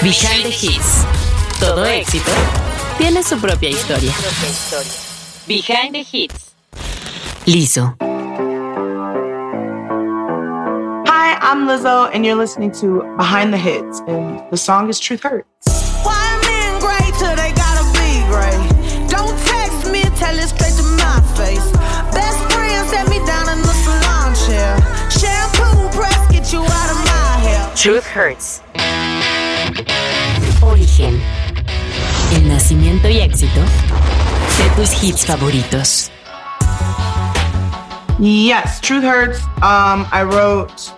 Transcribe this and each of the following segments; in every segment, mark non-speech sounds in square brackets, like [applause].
Behind the Hits. Todo éxito tiene su propia historia. Behind the Hits. Lizzo. Hi, I'm Lizzo, and you're listening to Behind the Hits, and the song is Truth Hurts. Why men great till they gotta be great? Don't text me, tell it straight to my face. Best friend set me down in the salon chair. Shampoo press, get you out of my hair. Truth Hurts. Origen. El nacimiento y éxito de tus hits favoritos. Yes, Truth Hurts. Um, I wrote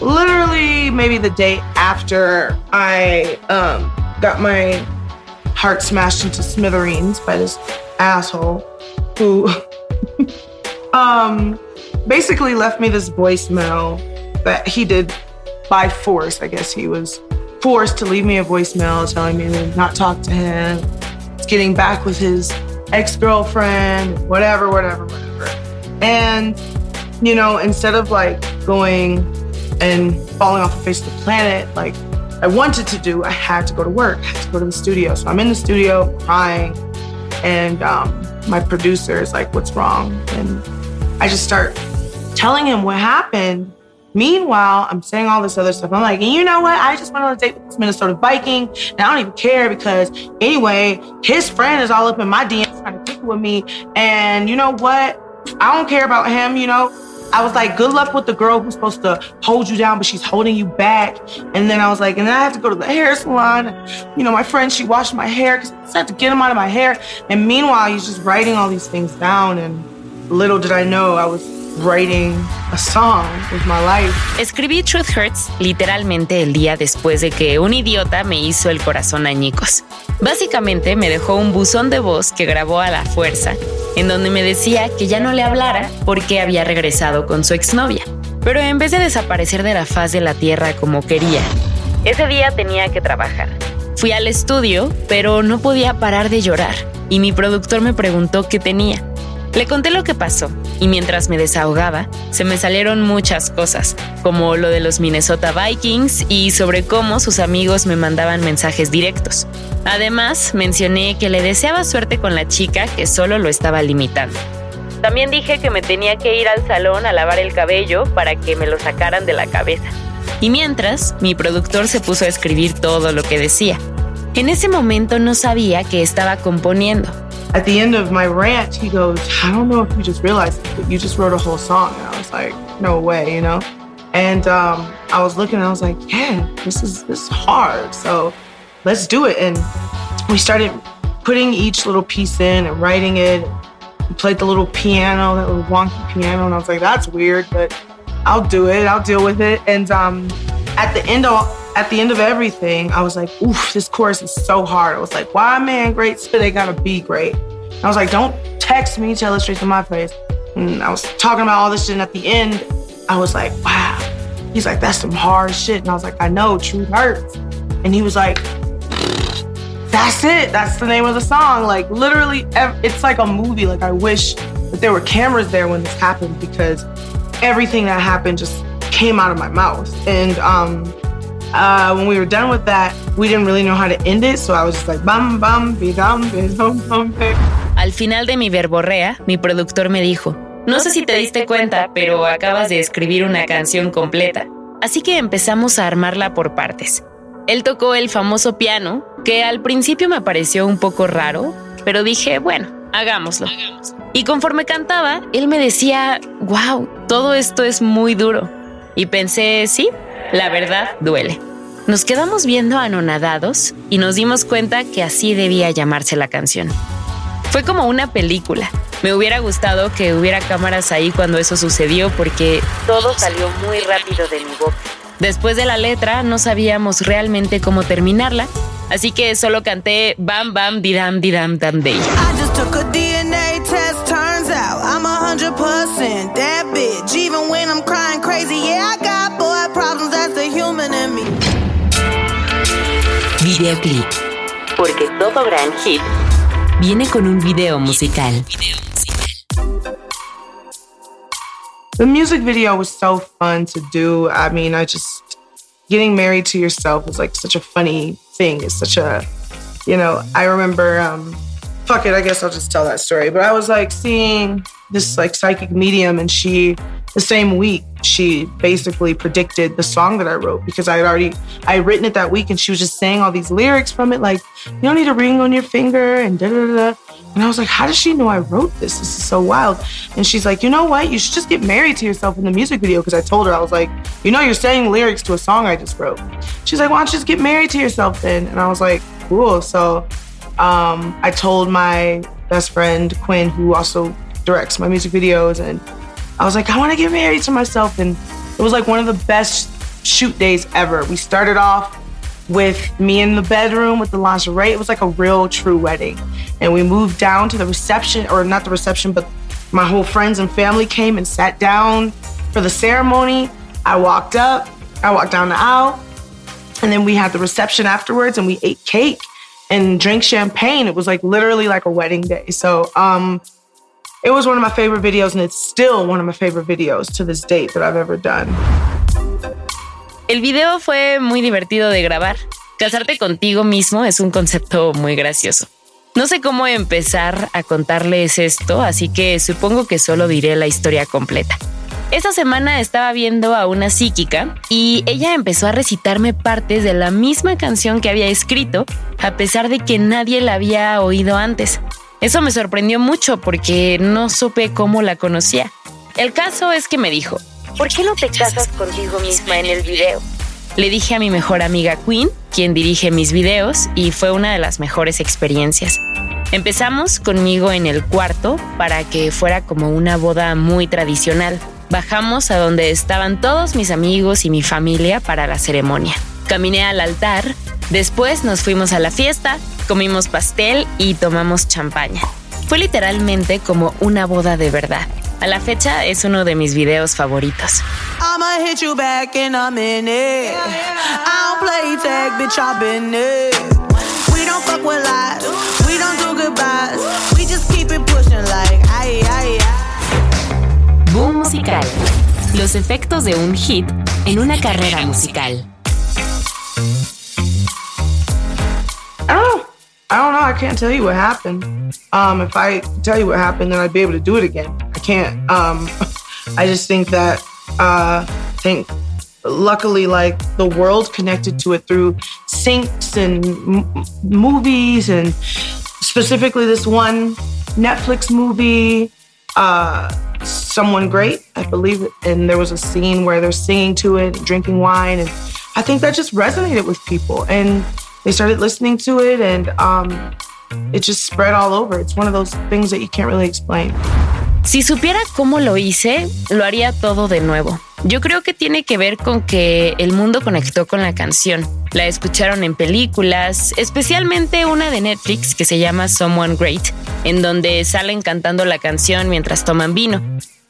literally maybe the day after I um, got my heart smashed into smithereens by this asshole who [laughs] um, basically left me this voicemail that he did by force. I guess he was forced to leave me a voicemail telling me to not talk to him. Getting back with his ex girlfriend, whatever, whatever, whatever. And, you know, instead of like going and falling off the face of the planet, like I wanted to do, I had to go to work, I had to go to the studio. So I'm in the studio crying, and um, my producer is like, What's wrong? And I just start telling him what happened. Meanwhile, I'm saying all this other stuff. I'm like, and you know what? I just went on a date with this Minnesota Viking, and I don't even care because anyway, his friend is all up in my DMs trying to kick with me. And you know what? I don't care about him, you know. I was like, good luck with the girl who's supposed to hold you down, but she's holding you back. And then I was like, and then I have to go to the hair salon. You know, my friend, she washed my hair because I had to get them out of my hair. And meanwhile, he's just writing all these things down. And little did I know I was writing a song with my life. Escribí Truth Hurts literalmente el día después de que un idiota me hizo el corazón añicos. Básicamente me dejó un buzón de voz que grabó a la fuerza, en donde me decía que ya no le hablara porque había regresado con su exnovia. Pero en vez de desaparecer de la faz de la tierra como quería, ese día tenía que trabajar. Fui al estudio, pero no podía parar de llorar, y mi productor me preguntó qué tenía. Le conté lo que pasó y mientras me desahogaba, se me salieron muchas cosas, como lo de los Minnesota Vikings y sobre cómo sus amigos me mandaban mensajes directos. Además, mencioné que le deseaba suerte con la chica que solo lo estaba limitando. También dije que me tenía que ir al salón a lavar el cabello para que me lo sacaran de la cabeza. Y mientras, mi productor se puso a escribir todo lo que decía. En ese momento no sabía que estaba componiendo, At the end of my rant, he goes, I don't know if you just realized but you just wrote a whole song. And I was like, no way, you know? And um, I was looking and I was like, yeah, this is this is hard. So let's do it. And we started putting each little piece in and writing it. We played the little piano, that little wonky piano, and I was like, that's weird, but I'll do it. I'll deal with it. And um, at the end of at the end of everything, I was like, oof, this chorus is so hard. I was like, why man great so they gotta be great? I was like, don't text me, tell it straight to my face. And I was talking about all this shit, and at the end, I was like, wow. He's like, that's some hard shit. And I was like, I know, truth hurts. And he was like, that's it. That's the name of the song. Like literally, it's like a movie. Like I wish that there were cameras there when this happened because everything that happened just came out of my mouth. And um, uh, when we were done with that, we didn't really know how to end it. So I was just like, "Bum bum, bam, bam, bidam, bidam, bam, Al final de mi verborrea, mi productor me dijo, no sé si te diste cuenta, pero acabas de escribir una canción completa. Así que empezamos a armarla por partes. Él tocó el famoso piano, que al principio me pareció un poco raro, pero dije, bueno, hagámoslo. Y conforme cantaba, él me decía, wow, todo esto es muy duro. Y pensé, sí, la verdad duele. Nos quedamos viendo anonadados y nos dimos cuenta que así debía llamarse la canción. Fue como una película. Me hubiera gustado que hubiera cámaras ahí cuando eso sucedió porque todo salió muy rápido de mi boca. Después de la letra no sabíamos realmente cómo terminarla, así que solo canté Bam Bam Didam Didam Dam Day. I just took a DNA test, turns out I'm a hundred percent that bitch. Even when I'm crying crazy, yeah, I got boy problems, that's the human in me. Videoclip. Porque todo gran hit viene con un video musical. The music video was so fun to do. I mean, I just getting married to yourself is like such a funny thing. It's such a, you know, I remember, um, fuck it, I guess I'll just tell that story. But I was like seeing this like psychic medium and she the same week she basically predicted the song that I wrote because I had already I had written it that week and she was just saying all these lyrics from it like you don't need a ring on your finger and da da da and I was like how does she know I wrote this? This is so wild. And she's like you know what? You should just get married to yourself in the music video because I told her I was like you know you're saying lyrics to a song I just wrote. She's like why don't you just get married to yourself then? And I was like cool. So um, I told my best friend Quinn who also directs my music videos. And I was like, I want to get married to myself. And it was like one of the best shoot days ever. We started off with me in the bedroom with the lingerie. It was like a real true wedding. And we moved down to the reception, or not the reception, but my whole friends and family came and sat down for the ceremony. I walked up, I walked down the aisle, and then we had the reception afterwards and we ate cake and drank champagne. It was like literally like a wedding day. So um it was one of my favorite videos and it's still one of my favorite videos to this date that I've ever done. El video fue muy divertido de grabar. Casarte contigo mismo es un concepto muy gracioso. No sé cómo empezar a contarles esto, así que supongo que solo diré la historia completa. Esa semana estaba viendo a una psíquica y ella empezó a recitarme partes de la misma canción que había escrito, a pesar de que nadie la había oído antes. Eso me sorprendió mucho porque no supe cómo la conocía. El caso es que me dijo, ¿por qué no te casas contigo misma en el video? Le dije a mi mejor amiga Queen, quien dirige mis videos, y fue una de las mejores experiencias. Empezamos conmigo en el cuarto para que fuera como una boda muy tradicional. Bajamos a donde estaban todos mis amigos y mi familia para la ceremonia. Caminé al altar, después nos fuimos a la fiesta, comimos pastel y tomamos champaña. Fue literalmente como una boda de verdad. A la fecha es uno de mis videos favoritos. Boom musical. Los efectos de un hit en una carrera musical. I don't know. I can't tell you what happened. Um, if I tell you what happened, then I'd be able to do it again. I can't. Um, [laughs] I just think that uh, think luckily like the world connected to it through syncs and m- movies and specifically this one Netflix movie, uh, Someone Great, I believe. And there was a scene where they're singing to it, drinking wine, and I think that just resonated with people. And they started listening to it and um, it just spread all over. It's one of those things that you can't really explain. Si supiera cómo lo hice, lo haría todo de nuevo. Yo creo que tiene que ver con que el mundo conectó con la canción. La escucharon en películas, especialmente una de Netflix que se llama Someone Great, en donde salen cantando la canción mientras toman vino.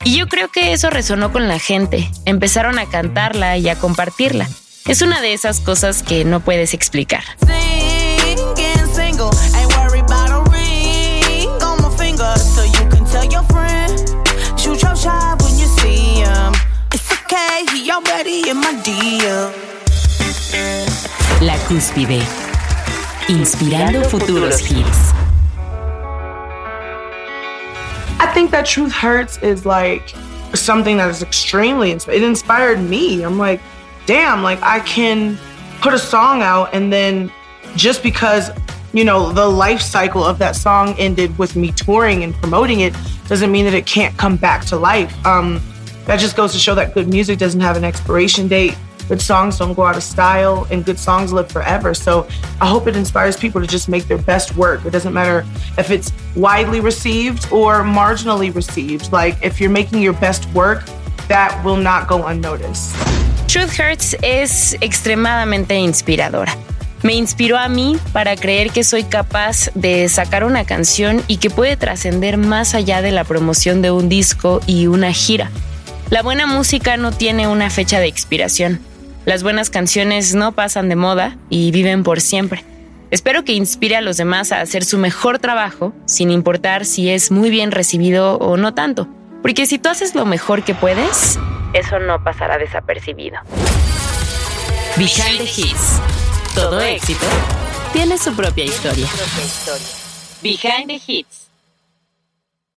Y yo creo que eso resonó con la gente. Empezaron a cantarla y a compartirla. Es una de esas cosas que no puedes explicar. La cúspide. Inspirando futuros hits. I think that Truth Hurts is like something that is extremely, it inspired me. I'm like, damn, like I can put a song out and then just because, you know, the life cycle of that song ended with me touring and promoting it doesn't mean that it can't come back to life. Um, that just goes to show that good music doesn't have an expiration date. Good songs don't go out of style and good songs live forever. So I hope it inspires people to just make their best work. It doesn't matter if it's widely received or marginally received. Like if you're making your best work, that will not go unnoticed. Truth Hurts es extremadamente inspiradora. Me inspiró a mí para creer que soy capaz de sacar una canción y que puede trascender más allá de la promoción de un disco y una gira. La buena música no tiene una fecha de expiración. Las buenas canciones no pasan de moda y viven por siempre. Espero que inspire a los demás a hacer su mejor trabajo, sin importar si es muy bien recibido o no tanto. Porque si tú haces lo mejor que puedes, eso no pasará desapercibido. Behind the Hits. Todo éxito tiene su propia historia. Behind the Hits.